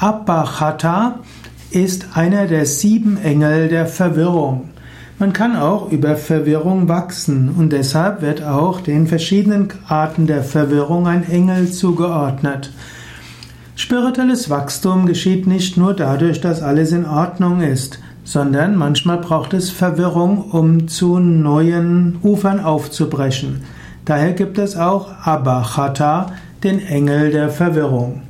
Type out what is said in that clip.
Abhachata ist einer der sieben Engel der Verwirrung. Man kann auch über Verwirrung wachsen und deshalb wird auch den verschiedenen Arten der Verwirrung ein Engel zugeordnet. Spirituelles Wachstum geschieht nicht nur dadurch, dass alles in Ordnung ist, sondern manchmal braucht es Verwirrung, um zu neuen Ufern aufzubrechen. Daher gibt es auch Abhachata, den Engel der Verwirrung.